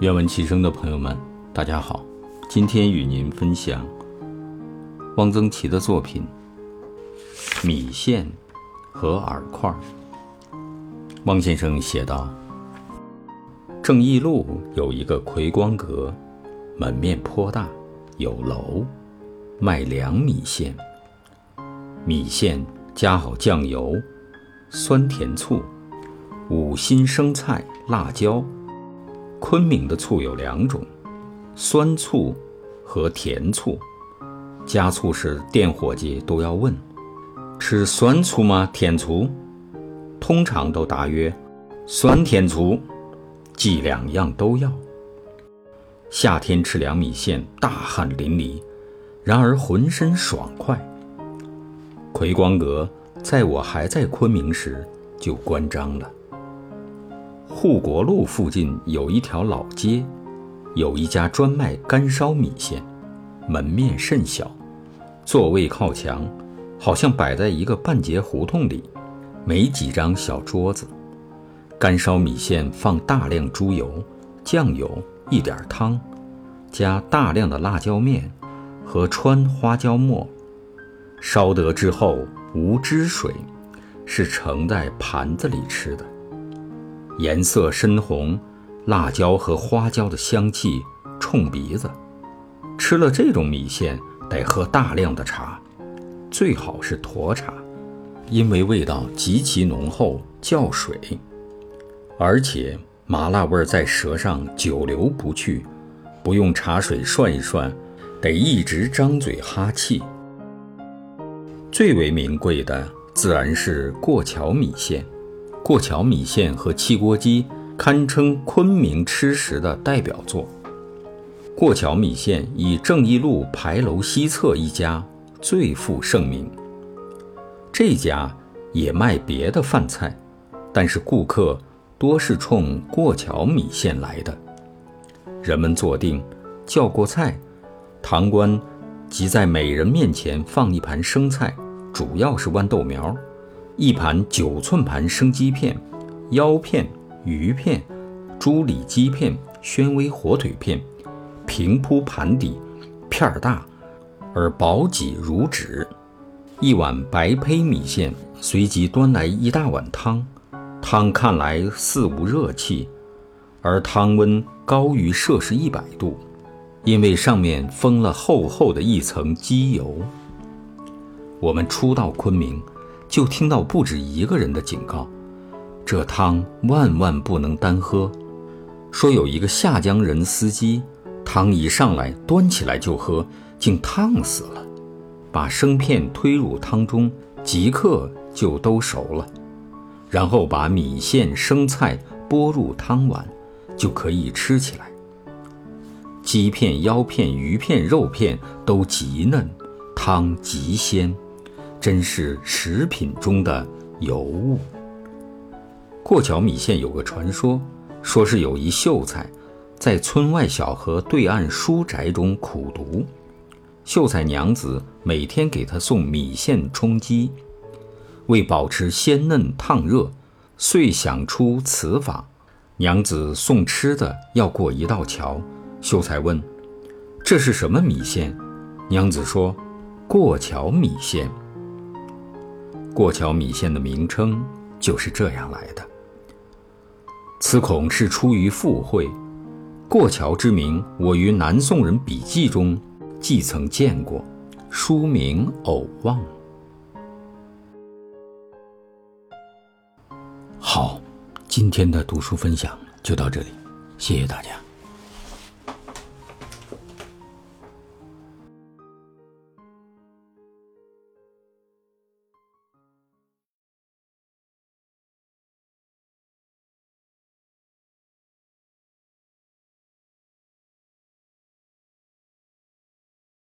愿闻其声的朋友们，大家好，今天与您分享汪曾祺的作品《米线和饵块》。汪先生写道：“正义路有一个葵光阁，门面颇大，有楼，卖凉米线。米线加好酱油、酸甜醋、五辛生菜、辣椒。”昆明的醋有两种，酸醋和甜醋。加醋时，店伙计都要问：“吃酸醋吗？甜醋？”通常都答曰：“酸甜醋。”即两样都要。夏天吃凉米线，大汗淋漓，然而浑身爽快。葵光阁在我还在昆明时就关张了。护国路附近有一条老街，有一家专卖干烧米线，门面甚小，座位靠墙，好像摆在一个半截胡同里，没几张小桌子。干烧米线放大量猪油、酱油，一点汤，加大量的辣椒面和川花椒末，烧得之后无汁水，是盛在盘子里吃的。颜色深红，辣椒和花椒的香气冲鼻子。吃了这种米线，得喝大量的茶，最好是沱茶，因为味道极其浓厚，叫水，而且麻辣味在舌上久留不去，不用茶水涮一涮，得一直张嘴哈气。最为名贵的自然是过桥米线。过桥米线和汽锅鸡堪称昆明吃食的代表作。过桥米线以正义路牌楼西侧一家最负盛名。这家也卖别的饭菜，但是顾客多是冲过桥米线来的。人们坐定，叫过菜，堂倌即在每人面前放一盘生菜，主要是豌豆苗。一盘九寸盘生鸡片、腰片、鱼片、猪里脊片、宣威火腿片，平铺盘底，片儿大，而薄几如纸。一碗白胚米线，随即端来一大碗汤，汤看来似无热气，而汤温高于摄氏一百度，因为上面封了厚厚的一层鸡油。我们初到昆明。就听到不止一个人的警告：这汤万万不能单喝。说有一个下江人司机，汤一上来端起来就喝，竟烫死了。把生片推入汤中，即刻就都熟了，然后把米线、生菜拨入汤碗，就可以吃起来。鸡片、腰片、鱼片、肉片都极嫩，汤极鲜。真是食品中的尤物。过桥米线有个传说，说是有一秀才，在村外小河对岸书宅中苦读，秀才娘子每天给他送米线充饥，为保持鲜嫩烫热，遂想出此法。娘子送吃的要过一道桥，秀才问：“这是什么米线？”娘子说：“过桥米线。”过桥米线的名称就是这样来的。此恐是出于附会。过桥之名，我于南宋人笔记中既曾见过，书名偶忘。好，今天的读书分享就到这里，谢谢大家。